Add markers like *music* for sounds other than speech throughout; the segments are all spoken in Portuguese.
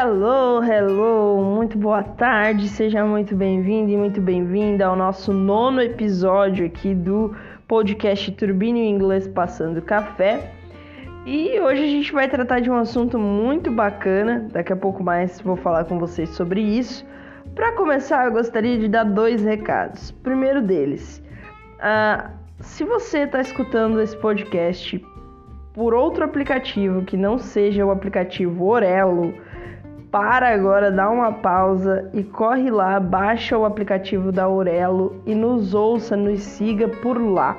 Hello, hello, muito boa tarde, seja muito bem-vindo e muito bem-vinda ao nosso nono episódio aqui do podcast Turbine Inglês Passando Café. E hoje a gente vai tratar de um assunto muito bacana, daqui a pouco mais vou falar com vocês sobre isso. Para começar, eu gostaria de dar dois recados. Primeiro deles, uh, se você está escutando esse podcast por outro aplicativo que não seja o aplicativo Orelo, para agora, dá uma pausa e corre lá, baixa o aplicativo da Aurelo e nos ouça, nos siga por lá.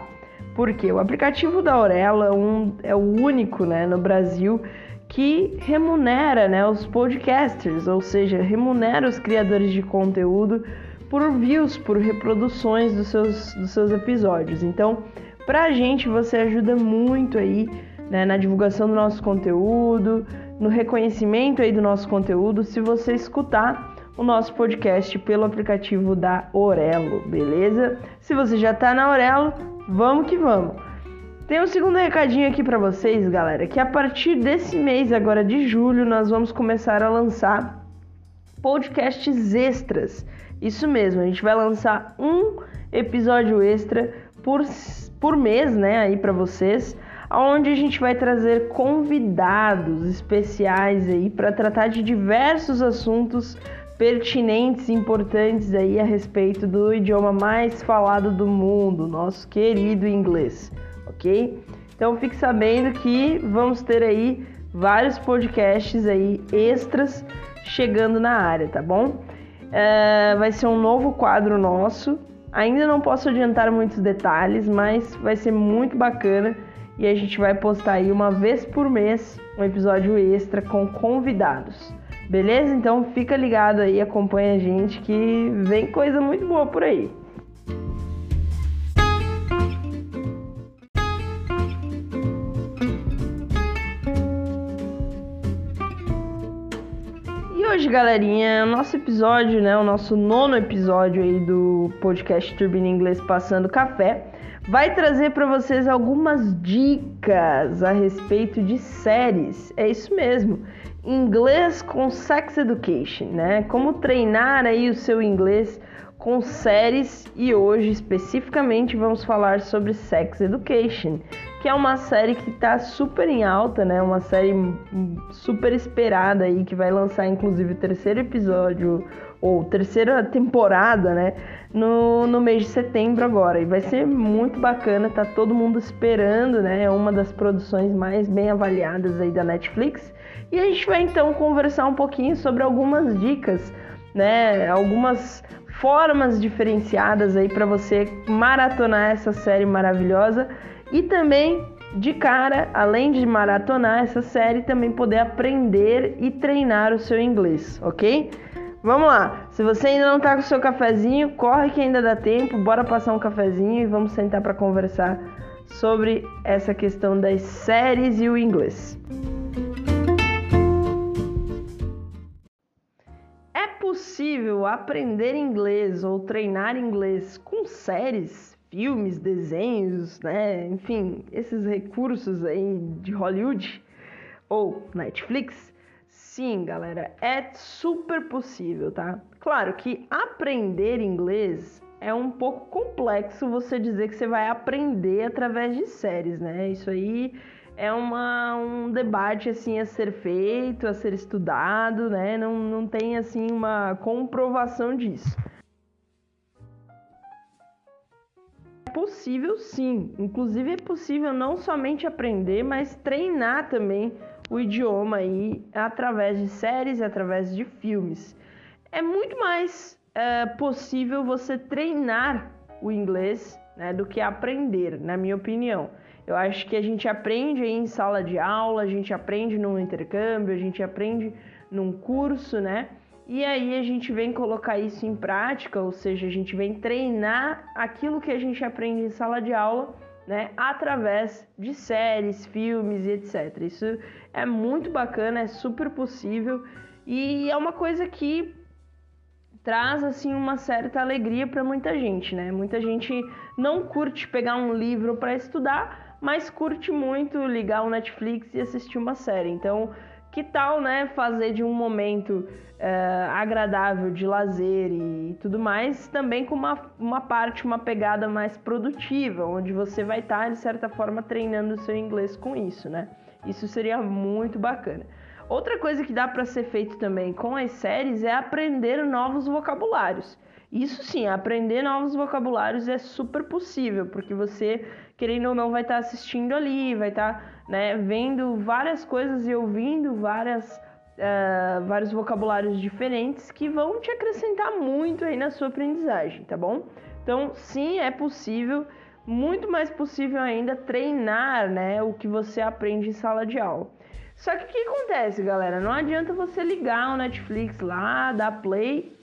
Porque o aplicativo da Aurelo é, um, é o único né, no Brasil que remunera né, os podcasters, ou seja, remunera os criadores de conteúdo por views, por reproduções dos seus, dos seus episódios. Então, pra gente, você ajuda muito aí né, na divulgação do nosso conteúdo, no reconhecimento aí do nosso conteúdo se você escutar o nosso podcast pelo aplicativo da Orelo, beleza? Se você já tá na Orelo, vamos que vamos. Tem um segundo recadinho aqui para vocês, galera, que a partir desse mês agora de julho nós vamos começar a lançar podcasts extras. Isso mesmo, a gente vai lançar um episódio extra por, por mês, né, aí para vocês onde a gente vai trazer convidados especiais aí para tratar de diversos assuntos pertinentes e importantes aí a respeito do idioma mais falado do mundo, nosso querido inglês, ok? Então fique sabendo que vamos ter aí vários podcasts aí extras chegando na área, tá bom? É, vai ser um novo quadro nosso. Ainda não posso adiantar muitos detalhes, mas vai ser muito bacana e a gente vai postar aí uma vez por mês um episódio extra com convidados. Beleza? Então fica ligado aí, acompanha a gente que vem coisa muito boa por aí. E hoje, galerinha, o nosso episódio, né, o nosso nono episódio aí do podcast Turbina Inglês Passando Café, vai trazer para vocês algumas dicas a respeito de séries. É isso mesmo. Inglês com Sex Education, né? Como treinar aí o seu inglês com séries e hoje especificamente vamos falar sobre Sex Education, que é uma série que está super em alta, né? Uma série super esperada aí que vai lançar inclusive o terceiro episódio ou terceira temporada, né? No, no mês de setembro agora. E vai ser muito bacana, tá todo mundo esperando, né? É uma das produções mais bem avaliadas aí da Netflix. E a gente vai então conversar um pouquinho sobre algumas dicas, né? Algumas formas diferenciadas aí para você maratonar essa série maravilhosa e também de cara, além de maratonar essa série, também poder aprender e treinar o seu inglês, ok? Vamos lá. Se você ainda não tá com seu cafezinho, corre que ainda dá tempo. Bora passar um cafezinho e vamos sentar para conversar sobre essa questão das séries e o inglês. É possível aprender inglês ou treinar inglês com séries, filmes, desenhos, né? Enfim, esses recursos aí de Hollywood ou Netflix? Sim, galera, é super possível, tá? Claro que aprender inglês é um pouco complexo você dizer que você vai aprender através de séries, né? Isso aí é uma, um debate assim a ser feito, a ser estudado, né? Não, não tem assim uma comprovação disso. É possível sim, inclusive é possível não somente aprender, mas treinar também o idioma aí através de séries através de filmes. É muito mais é, possível você treinar o inglês né, do que aprender, na minha opinião. Eu acho que a gente aprende em sala de aula, a gente aprende num intercâmbio, a gente aprende num curso, né? E aí a gente vem colocar isso em prática, ou seja, a gente vem treinar aquilo que a gente aprende em sala de aula né, através de séries, filmes e etc. Isso é muito bacana, é super possível e é uma coisa que traz assim uma certa alegria para muita gente, né? Muita gente não curte pegar um livro para estudar, mas curte muito ligar o Netflix e assistir uma série. Então, que tal, né, fazer de um momento uh, agradável de lazer e tudo mais, também com uma, uma parte, uma pegada mais produtiva, onde você vai estar, tá, de certa forma, treinando o seu inglês com isso, né? Isso seria muito bacana. Outra coisa que dá para ser feito também com as séries é aprender novos vocabulários. Isso sim, aprender novos vocabulários é super possível, porque você, querendo ou não, vai estar tá assistindo ali, vai estar tá, né, vendo várias coisas e ouvindo várias, uh, vários vocabulários diferentes que vão te acrescentar muito aí na sua aprendizagem, tá bom? Então, sim, é possível, muito mais possível ainda treinar né, o que você aprende em sala de aula. Só que o que acontece, galera? Não adianta você ligar o Netflix lá, dar play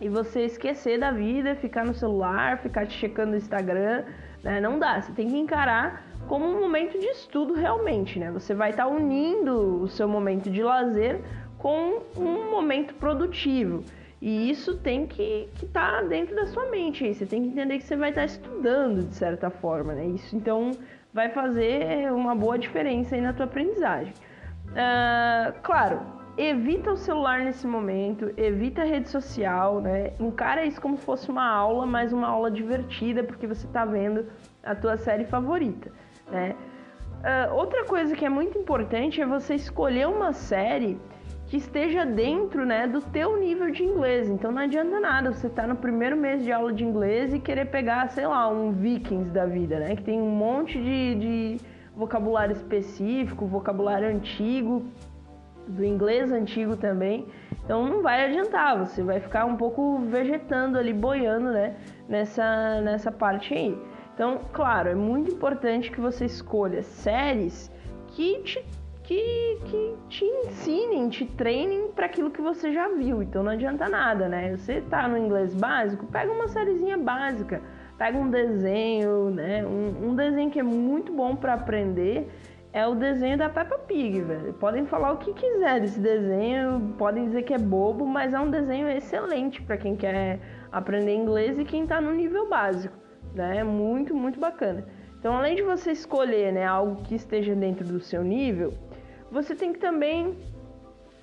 e você esquecer da vida, ficar no celular, ficar te checando o Instagram, né? Não dá. Você tem que encarar como um momento de estudo realmente, né? Você vai estar tá unindo o seu momento de lazer com um momento produtivo. E isso tem que estar tá dentro da sua mente. Você tem que entender que você vai estar tá estudando de certa forma, né? Isso então vai fazer uma boa diferença aí na tua aprendizagem. Uh, claro, evita o celular nesse momento, evita a rede social, né? Encara isso como se fosse uma aula, mas uma aula divertida, porque você está vendo a tua série favorita, né? Uh, outra coisa que é muito importante é você escolher uma série que esteja dentro né, do teu nível de inglês. Então não adianta nada você estar tá no primeiro mês de aula de inglês e querer pegar, sei lá, um Vikings da vida, né? Que tem um monte de, de vocabulário específico, vocabulário antigo, do inglês antigo também. Então não vai adiantar, você vai ficar um pouco vegetando ali, boiando, né, nessa, nessa parte aí. Então, claro, é muito importante que você escolha séries que te, que, que te ensinem, te treinem para aquilo que você já viu. Então não adianta nada, né? Você tá no inglês básico, pega uma sériezinha básica pega um desenho, né? Um, um desenho que é muito bom para aprender é o desenho da Peppa Pig, velho. Podem falar o que quiser desse desenho, podem dizer que é bobo, mas é um desenho excelente para quem quer aprender inglês e quem está no nível básico, né? É muito, muito bacana. Então, além de você escolher, né, algo que esteja dentro do seu nível, você tem que também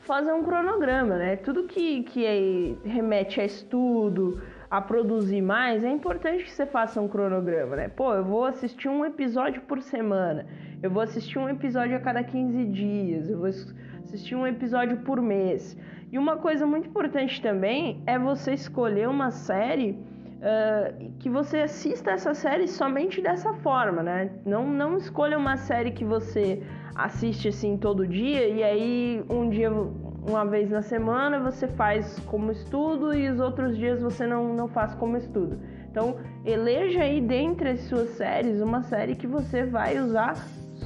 fazer um cronograma, né? Tudo que, que é, remete a estudo, a produzir mais, é importante que você faça um cronograma, né? Pô, eu vou assistir um episódio por semana, eu vou assistir um episódio a cada 15 dias, eu vou assistir um episódio por mês. E uma coisa muito importante também é você escolher uma série uh, que você assista essa série somente dessa forma, né? Não, não escolha uma série que você assiste assim todo dia e aí um dia uma vez na semana você faz como estudo e os outros dias você não, não faz como estudo. Então, eleja aí dentre as suas séries uma série que você vai usar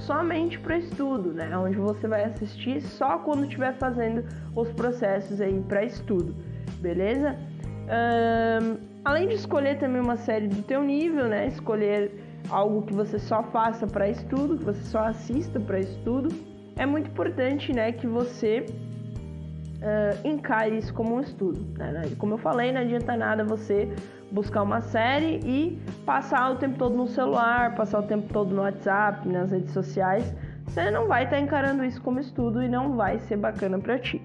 somente para estudo, né? Onde você vai assistir só quando estiver fazendo os processos aí para estudo, beleza? Um, além de escolher também uma série do teu nível, né? Escolher algo que você só faça para estudo, que você só assista para estudo, é muito importante, né? Que você uh, encare isso como um estudo. Né? Como eu falei, não adianta nada você buscar uma série e passar o tempo todo no celular, passar o tempo todo no WhatsApp, nas redes sociais. Você não vai estar tá encarando isso como estudo e não vai ser bacana para ti.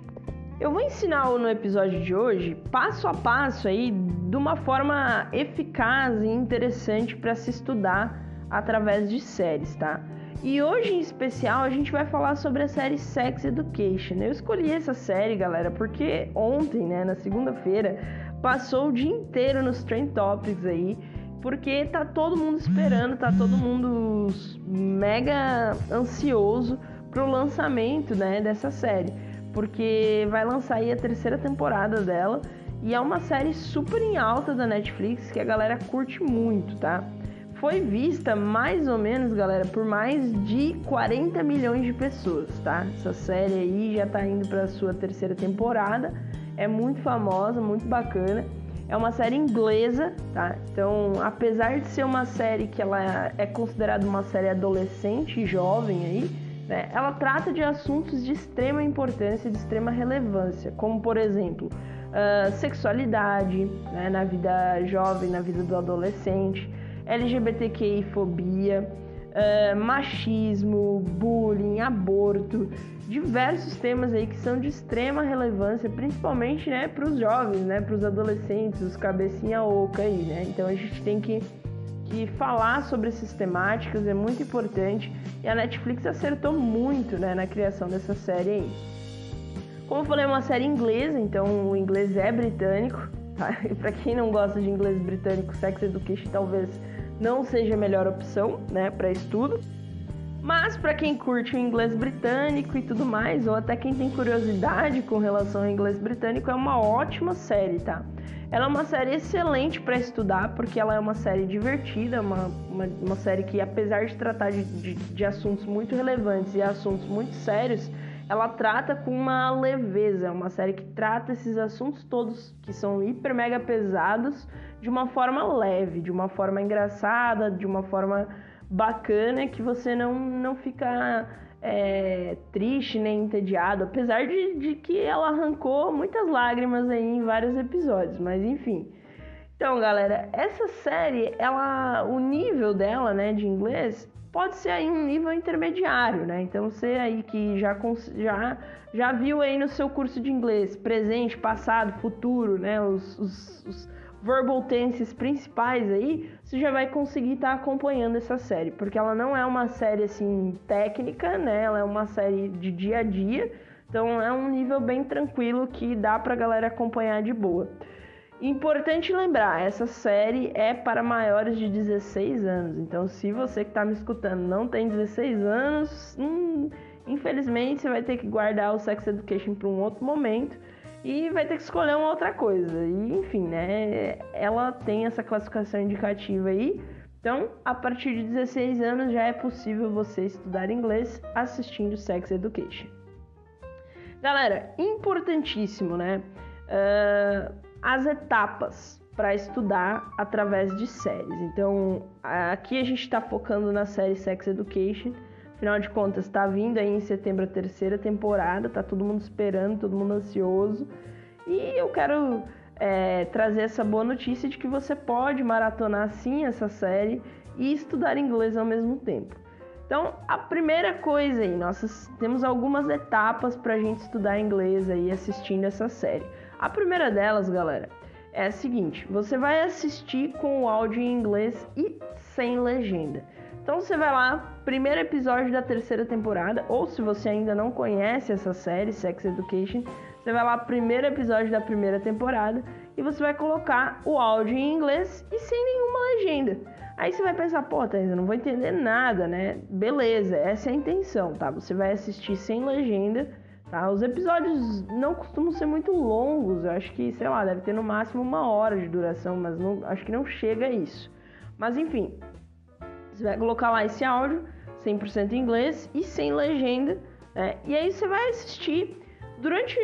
Eu vou ensinar no episódio de hoje, passo a passo aí, de uma forma eficaz e interessante para se estudar através de séries, tá? E hoje em especial a gente vai falar sobre a série Sex Education. Eu escolhi essa série, galera, porque ontem, né, na segunda-feira, passou o dia inteiro nos Trend Topics aí, porque tá todo mundo esperando, tá todo mundo mega ansioso pro lançamento, né, dessa série, porque vai lançar aí a terceira temporada dela e é uma série super em alta da Netflix que a galera curte muito, tá? foi vista mais ou menos, galera, por mais de 40 milhões de pessoas, tá? Essa série aí já tá indo para sua terceira temporada. É muito famosa, muito bacana. É uma série inglesa, tá? Então, apesar de ser uma série que ela é considerada uma série adolescente e jovem aí, né? Ela trata de assuntos de extrema importância, de extrema relevância, como por exemplo, uh, sexualidade, né? Na vida jovem, na vida do adolescente LGBTQI fobia, uh, machismo, bullying, aborto, diversos temas aí que são de extrema relevância, principalmente né, para os jovens, né, para os adolescentes, os cabecinha oca aí, né? Então a gente tem que, que falar sobre essas temáticas, é muito importante e a Netflix acertou muito né, na criação dessa série aí. Como eu falei, é uma série inglesa, então o inglês é britânico. Tá? *laughs* Para quem não gosta de inglês britânico, Sex Education talvez não seja a melhor opção, né, para estudo. Mas para quem curte o inglês britânico e tudo mais, ou até quem tem curiosidade com relação ao inglês britânico, é uma ótima série, tá? Ela é uma série excelente para estudar, porque ela é uma série divertida, uma, uma, uma série que, apesar de tratar de, de, de assuntos muito relevantes e assuntos muito sérios, ela trata com uma leveza, é uma série que trata esses assuntos todos que são hiper mega pesados de uma forma leve, de uma forma engraçada, de uma forma bacana que você não, não fica é, triste nem entediado, apesar de, de que ela arrancou muitas lágrimas aí em vários episódios, mas enfim. Então, galera, essa série, ela, o nível dela, né, de inglês, pode ser aí um nível intermediário, né? Então, você aí que já, já, já viu aí no seu curso de inglês, presente, passado, futuro, né, os, os, os verbal tenses principais aí, você já vai conseguir estar tá acompanhando essa série, porque ela não é uma série assim técnica, né? Ela é uma série de dia a dia, então é um nível bem tranquilo que dá pra galera acompanhar de boa. Importante lembrar, essa série é para maiores de 16 anos, então se você que está me escutando não tem 16 anos, hum, infelizmente você vai ter que guardar o Sex Education para um outro momento e vai ter que escolher uma outra coisa. E enfim, né? Ela tem essa classificação indicativa aí. Então, a partir de 16 anos já é possível você estudar inglês assistindo Sex Education. Galera, importantíssimo, né? Uh, as etapas para estudar através de séries. Então, aqui a gente está focando na série Sex Education Afinal de contas, está vindo aí em setembro a terceira temporada, tá todo mundo esperando, todo mundo ansioso. E eu quero é, trazer essa boa notícia de que você pode maratonar sim essa série e estudar inglês ao mesmo tempo. Então, a primeira coisa aí, nós temos algumas etapas para a gente estudar inglês aí assistindo essa série. A primeira delas, galera, é a seguinte: você vai assistir com o áudio em inglês e sem legenda. Então você vai lá, primeiro episódio da terceira temporada, ou se você ainda não conhece essa série, Sex Education, você vai lá, primeiro episódio da primeira temporada, e você vai colocar o áudio em inglês e sem nenhuma legenda. Aí você vai pensar, pô, Thaís, eu não vou entender nada, né? Beleza, essa é a intenção, tá? Você vai assistir sem legenda, tá? Os episódios não costumam ser muito longos, eu acho que, sei lá, deve ter no máximo uma hora de duração, mas não, acho que não chega a isso. Mas enfim, você vai colocar lá esse áudio 100% em inglês e sem legenda, né? E aí você vai assistir durante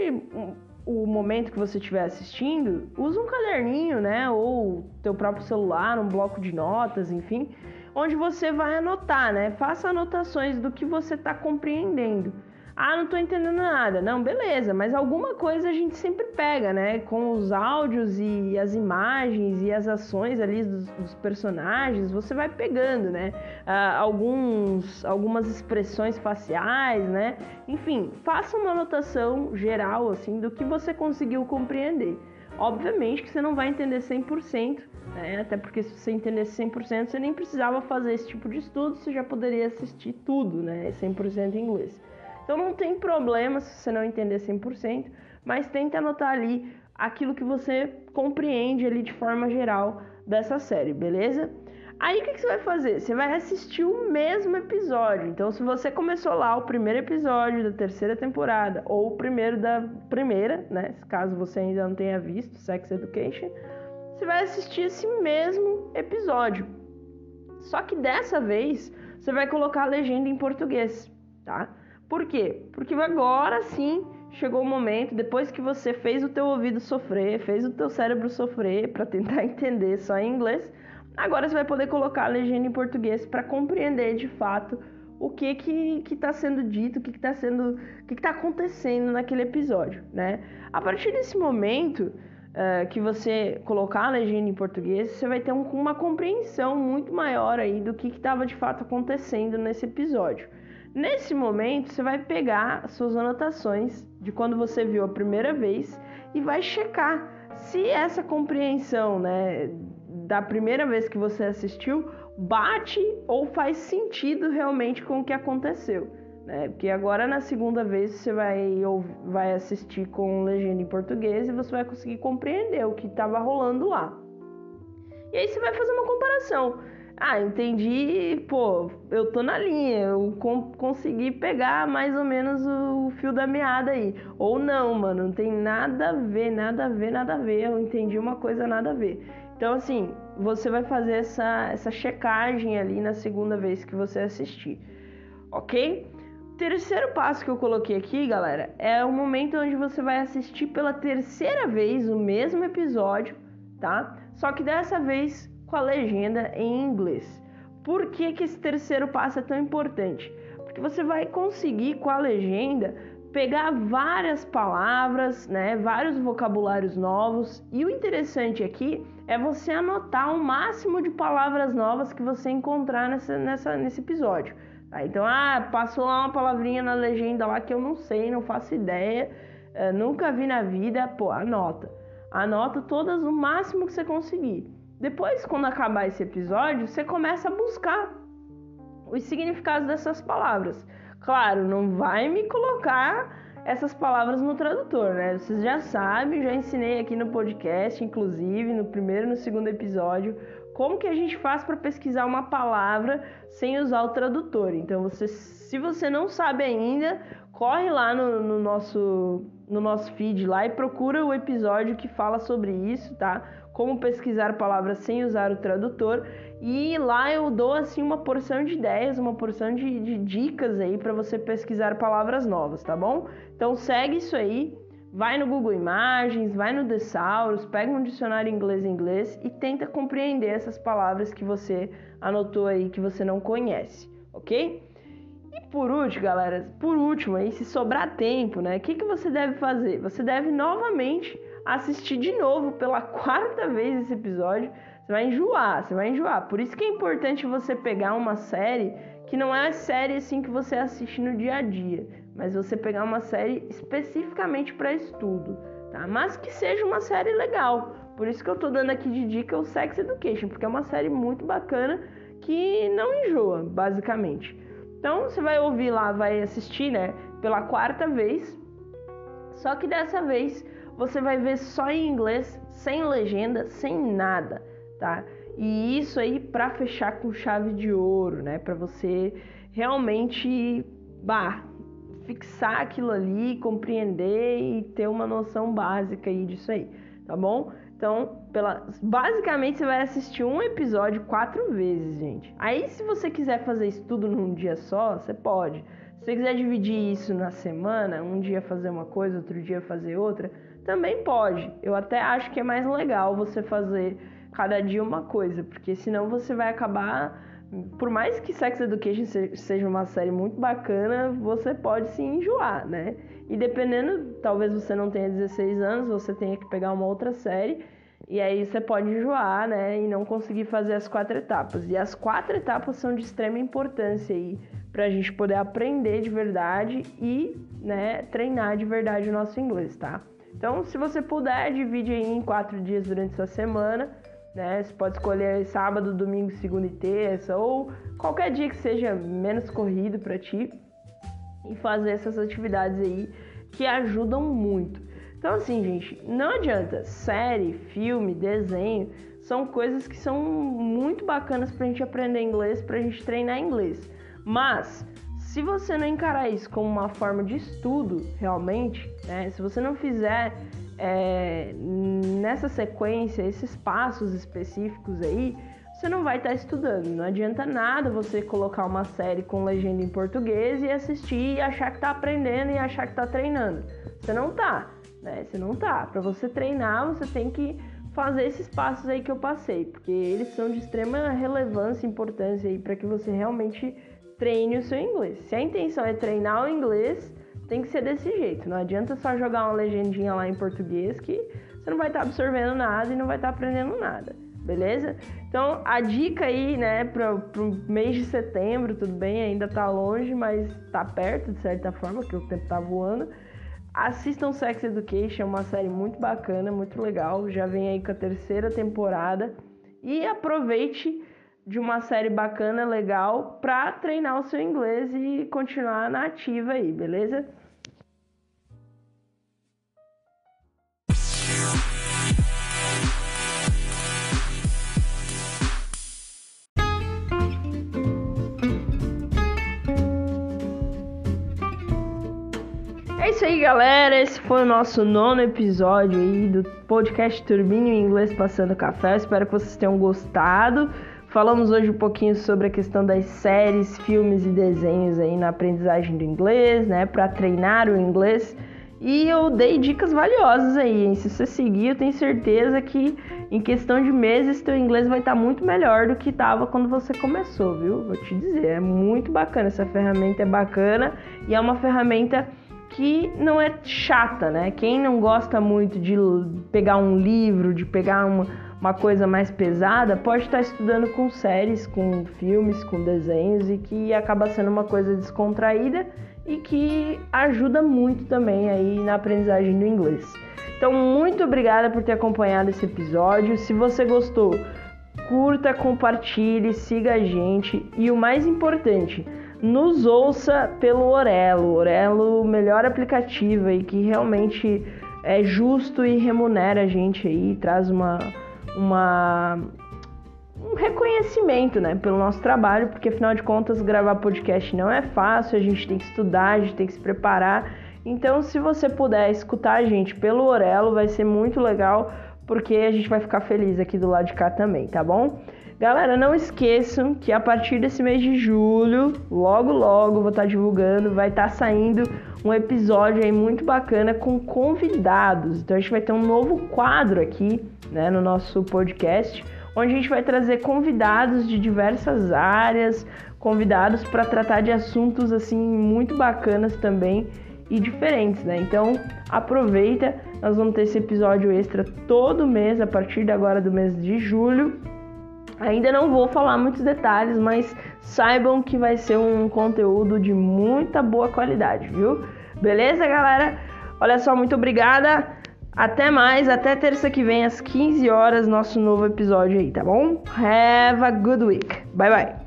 o momento que você estiver assistindo, usa um caderninho, né, ou teu próprio celular, um bloco de notas, enfim, onde você vai anotar, né? Faça anotações do que você está compreendendo. Ah, não tô entendendo nada. Não, beleza, mas alguma coisa a gente sempre pega, né? Com os áudios e as imagens e as ações ali dos, dos personagens, você vai pegando, né? Ah, alguns, algumas expressões faciais, né? Enfim, faça uma anotação geral, assim, do que você conseguiu compreender. Obviamente que você não vai entender 100%, né? Até porque se você entendesse 100%, você nem precisava fazer esse tipo de estudo, você já poderia assistir tudo, né? 100% em inglês. Então não tem problema se você não entender 100%, mas tenta anotar ali aquilo que você compreende ali de forma geral dessa série, beleza? Aí o que, que, você vai fazer? Você vai assistir o mesmo episódio. Então, se você começou lá o primeiro episódio da terceira temporada, ou o primeiro da primeira, né? Caso você ainda não tenha visto Sex Education, você vai assistir esse mesmo episódio. Só que dessa vez você vai colocar a legenda em português, tá? Por quê? Porque agora sim chegou o momento, depois que você fez o teu ouvido sofrer, fez o teu cérebro sofrer *laughs* para tentar entender só em inglês, agora você vai poder colocar a legenda em português para compreender de fato o que que está sendo dito, o que está sendo, o que está acontecendo naquele episódio, né? A partir desse momento, uh, que você colocar a legenda em português, você vai ter um, uma compreensão muito maior aí do que estava de fato acontecendo nesse episódio. Nesse momento, você vai pegar suas anotações de quando você viu a primeira vez e vai checar se essa compreensão, né, da primeira vez que você assistiu bate ou faz sentido realmente com o que aconteceu. Né? Porque agora na segunda vez você vai, vai assistir com legenda em português e você vai conseguir compreender o que estava rolando lá. E aí você vai fazer uma comparação. Ah, entendi, pô, eu tô na linha, eu consegui pegar mais ou menos o fio da meada aí. Ou não, mano, não tem nada a ver, nada a ver, nada a ver, eu entendi uma coisa nada a ver. Então, assim, você vai fazer essa, essa checagem ali na segunda vez que você assistir, ok? Terceiro passo que eu coloquei aqui, galera, é o momento onde você vai assistir pela terceira vez o mesmo episódio, tá? Só que dessa vez com a legenda em inglês. Por que, que esse terceiro passo é tão importante? Porque você vai conseguir com a legenda pegar várias palavras, né, vários vocabulários novos. E o interessante aqui é você anotar o máximo de palavras novas que você encontrar nessa, nessa, nesse episódio. Tá? Então, ah, passou lá uma palavrinha na legenda lá que eu não sei, não faço ideia, uh, nunca vi na vida, pô, anota. Anota todas o máximo que você conseguir. Depois, quando acabar esse episódio, você começa a buscar os significados dessas palavras. Claro, não vai me colocar essas palavras no tradutor, né? Vocês já sabem, já ensinei aqui no podcast, inclusive no primeiro e no segundo episódio, como que a gente faz para pesquisar uma palavra sem usar o tradutor. Então, você, se você não sabe ainda, corre lá no, no nosso no nosso feed lá e procura o episódio que fala sobre isso, tá? Como pesquisar palavras sem usar o tradutor. E lá eu dou assim uma porção de ideias, uma porção de, de dicas aí para você pesquisar palavras novas, tá bom? Então segue isso aí, vai no Google Imagens, vai no Thesaurus, pega um dicionário inglês inglês e tenta compreender essas palavras que você anotou aí que você não conhece, ok? E por último, galera, por último aí, se sobrar tempo, né? O que, que você deve fazer? Você deve novamente assistir de novo pela *laughs* quarta vez esse episódio. Você vai enjoar, você vai enjoar. Por isso que é importante você pegar uma série que não é a série assim que você assiste no dia a dia, mas você pegar uma série especificamente para estudo, tá? Mas que seja uma série legal. Por isso que eu tô dando aqui de dica o Sex Education, porque é uma série muito bacana que não enjoa, basicamente. Então você vai ouvir lá, vai assistir, né, pela quarta vez. Só que dessa vez você vai ver só em inglês, sem legenda, sem nada, tá? E isso aí para fechar com chave de ouro, né? Para você realmente, bah, fixar aquilo ali, compreender e ter uma noção básica aí disso aí, tá bom? Então, pela... basicamente você vai assistir um episódio quatro vezes, gente. Aí, se você quiser fazer isso tudo num dia só, você pode. Se você quiser dividir isso na semana, um dia fazer uma coisa, outro dia fazer outra, também pode. Eu até acho que é mais legal você fazer cada dia uma coisa, porque senão você vai acabar. Por mais que Sex Education seja uma série muito bacana, você pode se enjoar, né? E dependendo, talvez você não tenha 16 anos, você tenha que pegar uma outra série e aí você pode enjoar, né? E não conseguir fazer as quatro etapas. E as quatro etapas são de extrema importância aí para a gente poder aprender de verdade e, né, treinar de verdade o nosso inglês, tá? Então, se você puder, divide aí em quatro dias durante sua semana, né? Você pode escolher sábado, domingo, segunda e terça, ou qualquer dia que seja menos corrido para ti e fazer essas atividades aí que ajudam muito. Então, assim, gente, não adianta. Série, filme, desenho são coisas que são muito bacanas pra gente aprender inglês, pra gente treinar inglês. Mas, se você não encarar isso como uma forma de estudo, realmente, né? Se você não fizer é, nessa sequência esses passos específicos aí, você não vai estar tá estudando. Não adianta nada você colocar uma série com legenda em português e assistir e achar que está aprendendo e achar que está treinando. Você não tá né? Você não tá. Para você treinar, você tem que fazer esses passos aí que eu passei, porque eles são de extrema relevância e importância aí para que você realmente treine o seu inglês. Se a intenção é treinar o inglês, tem que ser desse jeito. Não adianta só jogar uma legendinha lá em português que você não vai estar tá absorvendo nada e não vai estar tá aprendendo nada, beleza? Então, a dica aí, né, para o mês de setembro, tudo bem, ainda tá longe, mas tá perto de certa forma, que o tempo tá voando. Assistam Sex Education, é uma série muito bacana, muito legal. Já vem aí com a terceira temporada. E aproveite de uma série bacana, legal, para treinar o seu inglês e continuar na ativa aí, beleza? É isso aí, galera. Esse foi o nosso nono episódio aí do podcast Turbinho Inglês Passando Café. Espero que vocês tenham gostado. Falamos hoje um pouquinho sobre a questão das séries, filmes e desenhos aí na aprendizagem do inglês, né, para treinar o inglês. E eu dei dicas valiosas aí, hein? Se você seguir, eu tenho certeza que em questão de meses teu inglês vai estar tá muito melhor do que estava quando você começou, viu? Vou te dizer, é muito bacana essa ferramenta, é bacana e é uma ferramenta que não é chata, né? Quem não gosta muito de pegar um livro, de pegar uma, uma coisa mais pesada, pode estar estudando com séries, com filmes, com desenhos e que acaba sendo uma coisa descontraída e que ajuda muito também aí na aprendizagem do inglês. Então, muito obrigada por ter acompanhado esse episódio. Se você gostou, curta, compartilhe, siga a gente e o mais importante, nos ouça pelo Orelo. Orelo, melhor aplicativo aí que realmente é justo e remunera a gente aí, traz uma, uma um reconhecimento, né, pelo nosso trabalho, porque afinal de contas gravar podcast não é fácil, a gente tem que estudar, a gente tem que se preparar. Então, se você puder escutar a gente pelo Orelo, vai ser muito legal, porque a gente vai ficar feliz aqui do lado de cá também, tá bom? Galera, não esqueçam que a partir desse mês de julho, logo logo vou estar divulgando, vai estar saindo um episódio aí muito bacana com convidados. Então a gente vai ter um novo quadro aqui, né, no nosso podcast, onde a gente vai trazer convidados de diversas áreas, convidados para tratar de assuntos assim muito bacanas também e diferentes, né? Então aproveita, nós vamos ter esse episódio extra todo mês a partir de agora do mês de julho Ainda não vou falar muitos detalhes, mas saibam que vai ser um conteúdo de muita boa qualidade, viu? Beleza, galera? Olha só, muito obrigada. Até mais, até terça que vem às 15 horas, nosso novo episódio aí, tá bom? Have a good week. Bye bye.